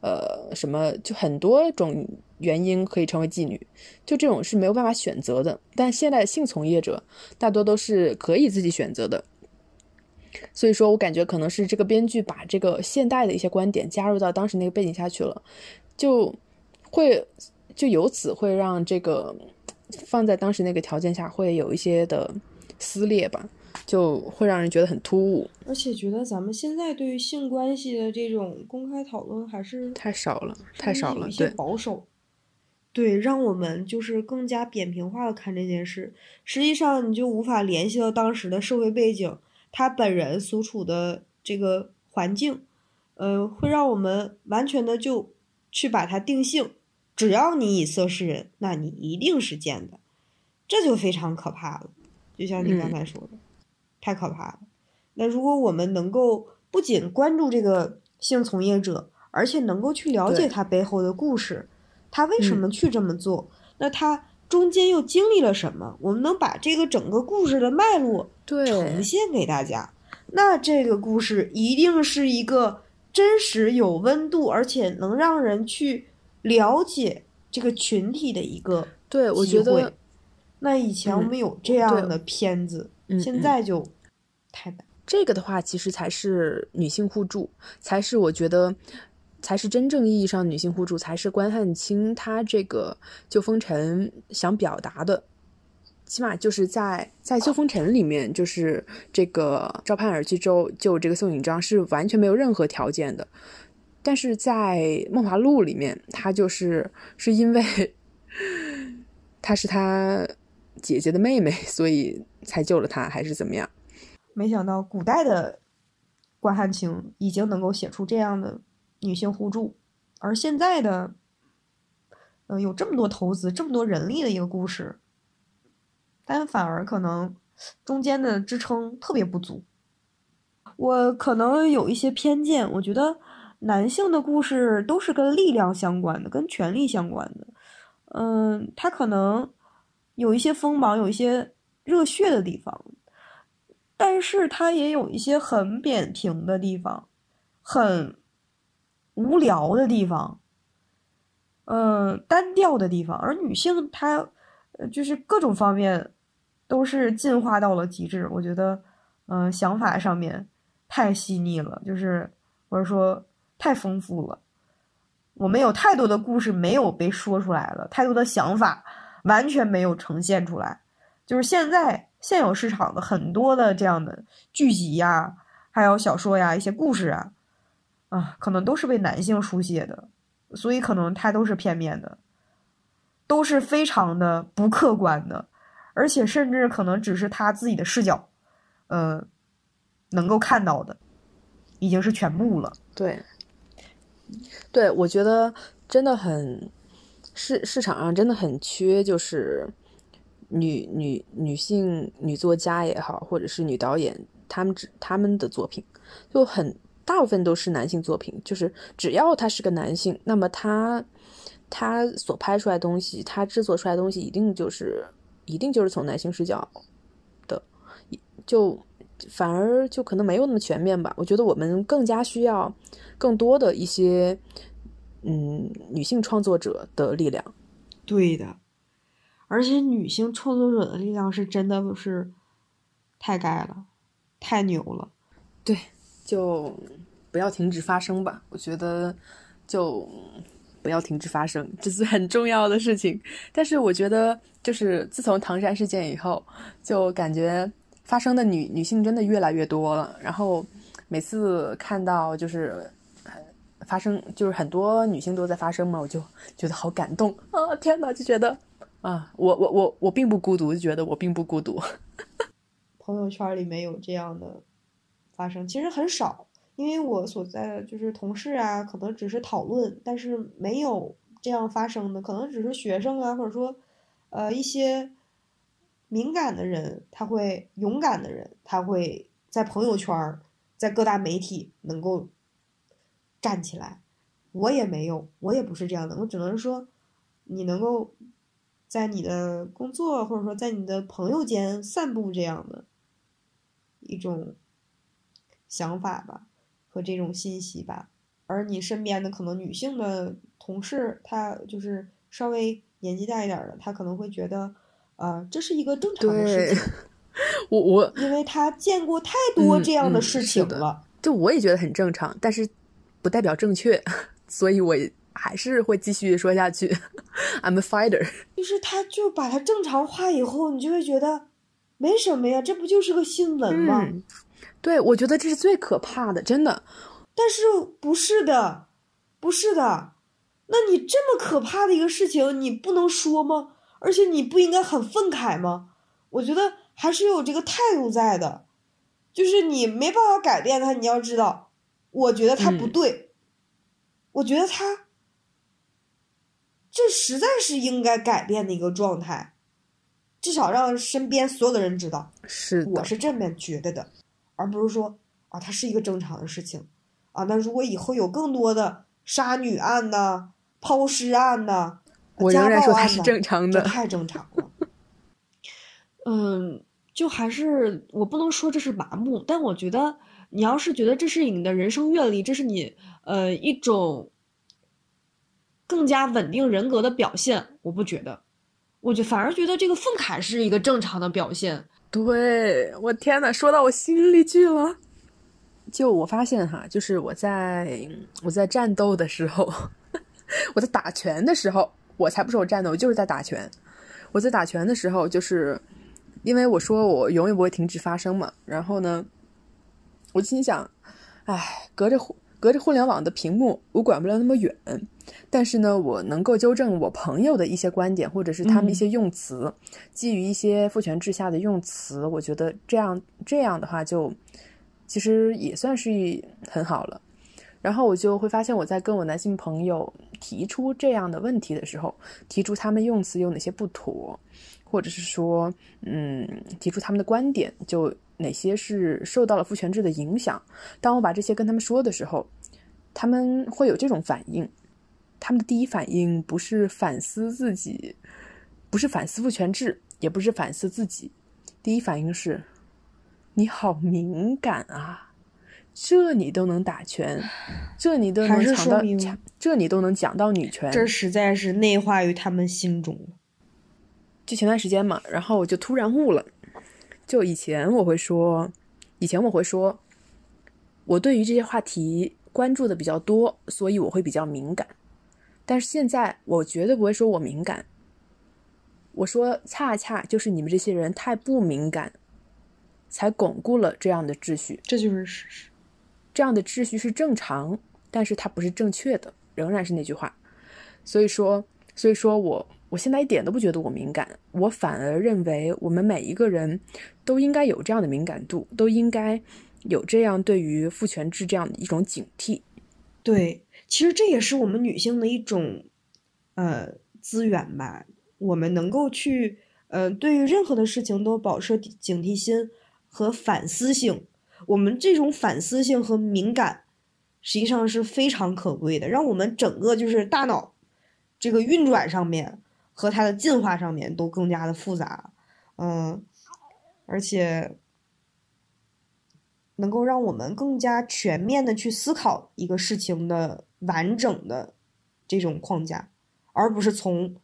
呃，什么，就很多种原因可以成为妓女，就这种是没有办法选择的。但现在的性从业者大多都是可以自己选择的，所以说我感觉可能是这个编剧把这个现代的一些观点加入到当时那个背景下去了，就会就由此会让这个放在当时那个条件下会有一些的撕裂吧。就会让人觉得很突兀，而且觉得咱们现在对于性关系的这种公开讨论还是太少了，太少了，对保守。对，让我们就是更加扁平化的看这件事。实际上，你就无法联系到当时的社会背景，他本人所处的这个环境，呃，会让我们完全的就去把它定性。只要你以色示人，那你一定是贱的，这就非常可怕了。就像你刚才说的。太可怕了。那如果我们能够不仅关注这个性从业者，而且能够去了解他背后的故事，他为什么去这么做？那他中间又经历了什么？我们能把这个整个故事的脉络呈现给大家，那这个故事一定是一个真实、有温度，而且能让人去了解这个群体的一个对，我觉得那以前我们有这样的片子，现在就太难。这个的话，其实才是女性互助，才是我觉得，才是真正意义上女性互助，才是关汉卿他这个旧风尘想表达的。起码就是在在旧风尘里面，就是这个赵盼儿去救救这个宋引章是完全没有任何条件的。但是在梦华录里面，他就是是因为他是他姐姐的妹妹，所以才救了他，还是怎么样？没想到古代的关汉卿已经能够写出这样的女性互助，而现在的，嗯，有这么多投资、这么多人力的一个故事，但反而可能中间的支撑特别不足。我可能有一些偏见，我觉得男性的故事都是跟力量相关的，跟权力相关的。嗯，他可能有一些锋芒，有一些热血的地方。但是他也有一些很扁平的地方，很无聊的地方，嗯，单调的地方。而女性她，就是各种方面都是进化到了极致。我觉得，嗯，想法上面太细腻了，就是或者说太丰富了。我们有太多的故事没有被说出来了，太多的想法完全没有呈现出来。就是现在。现有市场的很多的这样的剧集呀，还有小说呀，一些故事啊，啊，可能都是为男性书写的，所以可能它都是片面的，都是非常的不客观的，而且甚至可能只是他自己的视角，呃，能够看到的，已经是全部了。对，对，我觉得真的很市市场上真的很缺，就是女女女性女作家也好，或者是女导演，他们只他们的作品就很。大部分都是男性作品，就是只要他是个男性，那么他他所拍出来东西，他制作出来东西，一定就是一定就是从男性视角的，就反而就可能没有那么全面吧。我觉得我们更加需要更多的一些嗯女性创作者的力量。对的，而且女性创作者的力量是真的是太该了，太牛了。对。就不要停止发声吧，我觉得就不要停止发声，这是很重要的事情。但是我觉得，就是自从唐山事件以后，就感觉发生的女女性真的越来越多了。然后每次看到就是发生，就是很多女性都在发声嘛，我就觉得好感动啊！天哪，就觉得啊，我我我我并不孤独，就觉得我并不孤独。朋友圈里面有这样的。发生其实很少，因为我所在的就是同事啊，可能只是讨论，但是没有这样发生的，可能只是学生啊，或者说，呃，一些敏感的人，他会勇敢的人，他会在朋友圈儿，在各大媒体能够站起来。我也没有，我也不是这样的，我只能说，你能够在你的工作或者说在你的朋友间散布这样的一种。想法吧，和这种信息吧，而你身边的可能女性的同事，她就是稍微年纪大一点的，她可能会觉得，呃，这是一个正常的事情。我我，因为她见过太多这样的事情了。就我也觉得很正常，但是不代表正确，所以我还是会继续说下去。I'm a fighter。就是她，就把它正常化以后，你就会觉得没什么呀，这不就是个新闻吗？对，我觉得这是最可怕的，真的。但是不是的，不是的。那你这么可怕的一个事情，你不能说吗？而且你不应该很愤慨吗？我觉得还是有这个态度在的，就是你没办法改变他。你要知道，我觉得他不对，我觉得他这实在是应该改变的一个状态，至少让身边所有的人知道，是我是这么觉得的。而不是说啊，它是一个正常的事情，啊，那如果以后有更多的杀女案呐、抛尸案呐、我仍然说它是正常的，太正常了。嗯，就还是我不能说这是麻木，但我觉得你要是觉得这是你的人生阅历，这是你呃一种更加稳定人格的表现，我不觉得，我就反而觉得这个愤慨是一个正常的表现。对我天呐，说到我心里去了。就我发现哈，就是我在我在战斗的时候，我在打拳的时候，我才不是我战斗，我就是在打拳。我在打拳的时候，就是因为我说我永远不会停止发声嘛。然后呢，我心想，哎，隔着隔着互联网的屏幕，我管不了那么远。但是呢，我能够纠正我朋友的一些观点，或者是他们一些用词，基于一些父权制下的用词，我觉得这样这样的话，就其实也算是很好了。然后我就会发现，我在跟我男性朋友提出这样的问题的时候，提出他们用词有哪些不妥，或者是说，嗯，提出他们的观点，就哪些是受到了父权制的影响。当我把这些跟他们说的时候，他们会有这种反应。他们的第一反应不是反思自己，不是反思父权制，也不是反思自己。第一反应是：你好敏感啊，这你都能打拳，这你都能抢到，这你都能讲到女权，这实在是内化于他们心中。就前段时间嘛，然后我就突然悟了。就以前我会说，以前我会说，我对于这些话题关注的比较多，所以我会比较敏感。但是现在我绝对不会说我敏感，我说恰恰就是你们这些人太不敏感，才巩固了这样的秩序。这就是事实，这样的秩序是正常，但是它不是正确的。仍然是那句话。所以说，所以说我我现在一点都不觉得我敏感，我反而认为我们每一个人都应该有这样的敏感度，都应该有这样对于父权制这样的一种警惕。对，其实这也是我们女性的一种呃资源吧，我们能够去呃对于任何的事情都保持警惕心和反思性。我们这种反思性和敏感，实际上是非常可贵的，让我们整个就是大脑。这个运转上面和它的进化上面都更加的复杂，嗯，而且能够让我们更加全面的去思考一个事情的完整的这种框架，而不是从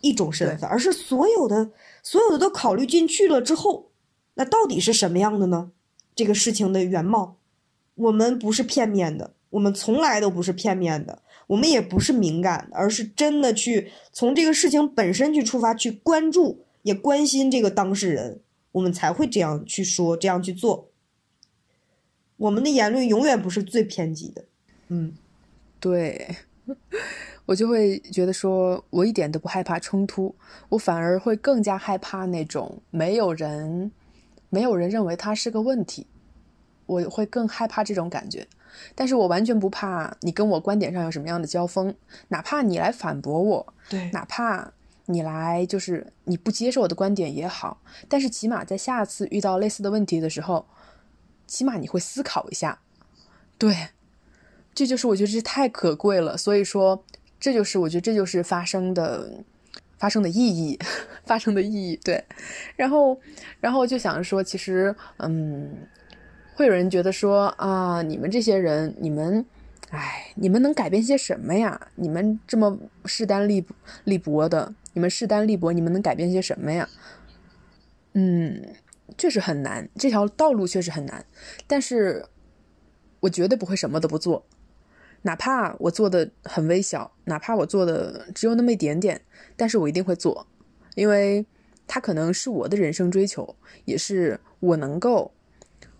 一种身份，而是所有的所有的都考虑进去了之后，那到底是什么样的呢？这个事情的原貌，我们不是片面的，我们从来都不是片面的。我们也不是敏感的，而是真的去从这个事情本身去出发，去关注也关心这个当事人，我们才会这样去说，这样去做。我们的言论永远不是最偏激的。嗯，对，我就会觉得说，我一点都不害怕冲突，我反而会更加害怕那种没有人，没有人认为它是个问题，我会更害怕这种感觉。但是我完全不怕你跟我观点上有什么样的交锋，哪怕你来反驳我，对，哪怕你来就是你不接受我的观点也好，但是起码在下次遇到类似的问题的时候，起码你会思考一下，对，这就是我觉得这太可贵了。所以说，这就是我觉得这就是发生的发生的意义，发生的意义。对，然后然后就想说，其实嗯。会有人觉得说啊，你们这些人，你们，哎，你们能改变些什么呀？你们这么势单力力薄的，你们势单力薄，你们能改变些什么呀？嗯，确实很难，这条道路确实很难。但是，我绝对不会什么都不做，哪怕我做的很微小，哪怕我做的只有那么一点点，但是我一定会做，因为它可能是我的人生追求，也是我能够。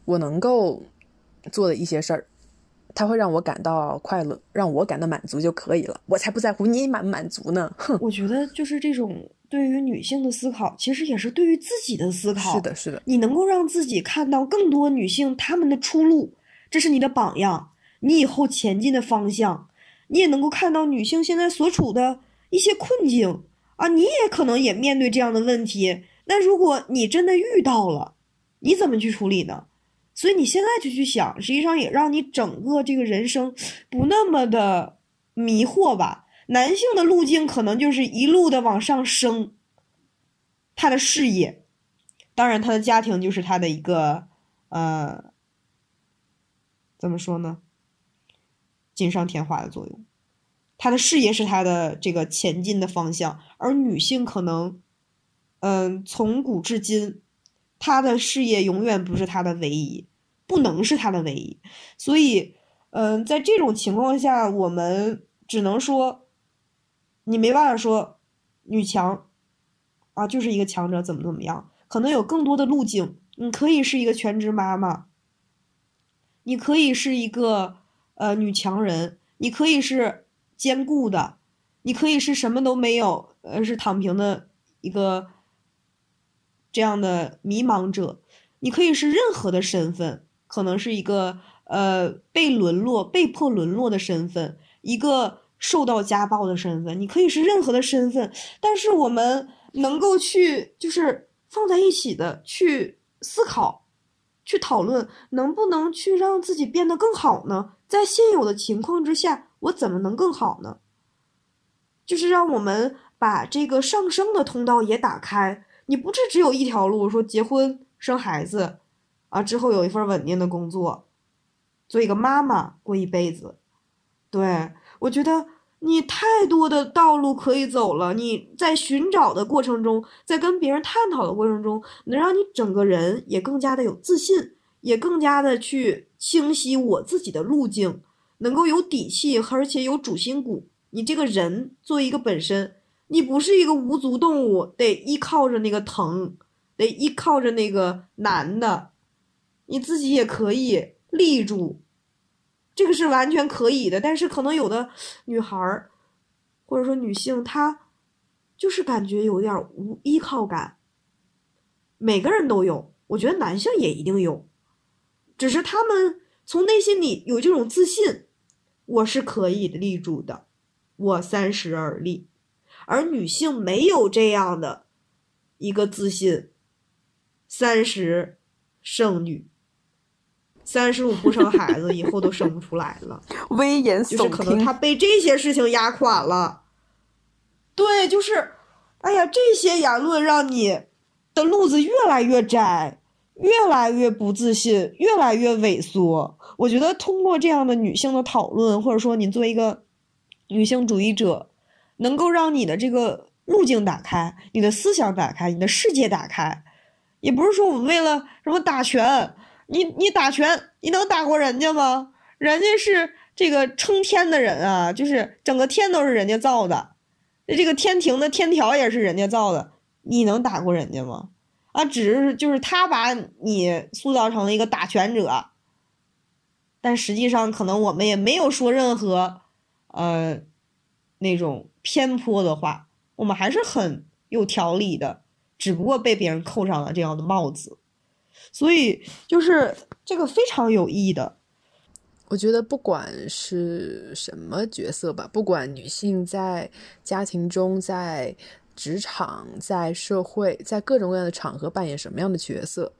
我能够做的一些事儿，它会让我感到快乐，让我感到满足就可以了。我才不在乎你满不满足呢。哼，我觉得就是这种对于女性的思考，其实也是对于自己的思考。是的，是的。你能够让自己看到更多女性她们的出路，这是你的榜样，你以后前进的方向。你也能够看到女性现在所处的一些困境啊，你也可能也面对这样的问题。那如果你真的遇到了，你怎么去处理呢？所以你现在就去想，实际上也让你整个这个人生不那么的迷惑吧。男性的路径可能就是一路的往上升，他的事业，当然他的家庭就是他的一个呃，怎么说呢？锦上添花的作用。他的事业是他的这个前进的方向，而女性可能，嗯，从古至今。她的事业永远不是她的唯一，不能是她的唯一，所以，嗯，在这种情况下，我们只能说，你没办法说女强啊，就是一个强者，怎么怎么样，可能有更多的路径。你可以是一个全职妈妈，你可以是一个呃女强人，你可以是兼顾的，你可以是什么都没有，呃，是躺平的一个。这样的迷茫者，你可以是任何的身份，可能是一个呃被沦落、被迫沦落的身份，一个受到家暴的身份，你可以是任何的身份。但是我们能够去就是放在一起的去思考、去讨论，能不能去让自己变得更好呢？在现有的情况之下，我怎么能更好呢？就是让我们把这个上升的通道也打开。你不是只有一条路，说结婚生孩子，啊，之后有一份稳定的工作，做一个妈妈过一辈子。对我觉得你太多的道路可以走了。你在寻找的过程中，在跟别人探讨的过程中，能让你整个人也更加的有自信，也更加的去清晰我自己的路径，能够有底气，而且有主心骨。你这个人作为一个本身。你不是一个无足动物，得依靠着那个疼，得依靠着那个男的，你自己也可以立住。这个是完全可以的。但是可能有的女孩儿或者说女性，她就是感觉有点无依靠感。每个人都有，我觉得男性也一定有，只是他们从内心里有这种自信，我是可以立住的，我三十而立。而女性没有这样的一个自信，三十剩女，三十五不生孩子，以后都生不出来了。危言耸听就是可能听。他被这些事情压垮了。对，就是，哎呀，这些言论让你的路子越来越窄，越来越不自信，越来越萎缩。我觉得通过这样的女性的讨论，或者说你作为一个女性主义者，能够让你的这个路径打开，你的思想打开，你的世界打开。也不是说我们为了什么打拳，你你打拳，你能打过人家吗？人家是这个撑天的人啊，就是整个天都是人家造的，这个天庭的天条也是人家造的，你能打过人家吗？啊，只是就是他把你塑造成了一个打拳者，但实际上可能我们也没有说任何呃那种偏颇的话，我们还是很有条理的，只不过被别人扣上了这样的帽子，所以就是这个非常有意义的。我觉得不管是什么角色吧，不管女性在家庭中、在职场、在社会、在各种各样的场合扮演什么样的角色，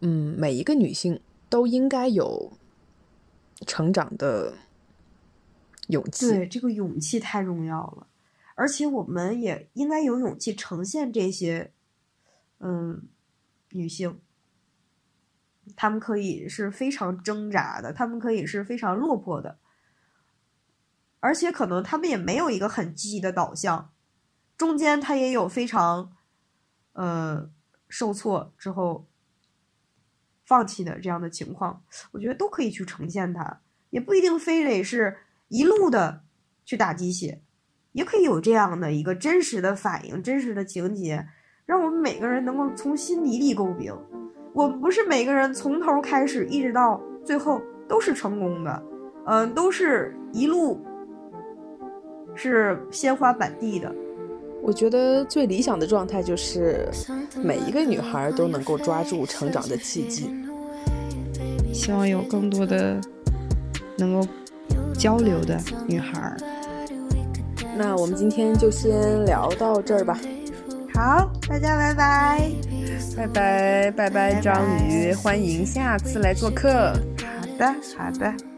嗯，每一个女性都应该有成长的勇气。对，这个勇气太重要了，而且我们也应该有勇气呈现这些，嗯，女性，她们可以是非常挣扎的，她们可以是非常落魄的，而且可能她们也没有一个很积极的导向，中间他也有非常，呃，受挫之后放弃的这样的情况，我觉得都可以去呈现它，也不一定非得是一路的去打鸡血，也可以有这样的一个真实的反应、真实的情节，让我们每个人能够从心底里共鸣。我不是每个人从头开始一直到最后都是成功的，嗯、都是一路是鲜花满地的。我觉得最理想的状态就是每一个女孩都能够抓住成长的契机。希望有更多的能够交流的女孩儿。那我们今天就先聊到这儿吧，好，大家拜拜。拜拜拜拜，章鱼，欢迎下次来做客。好的，好的。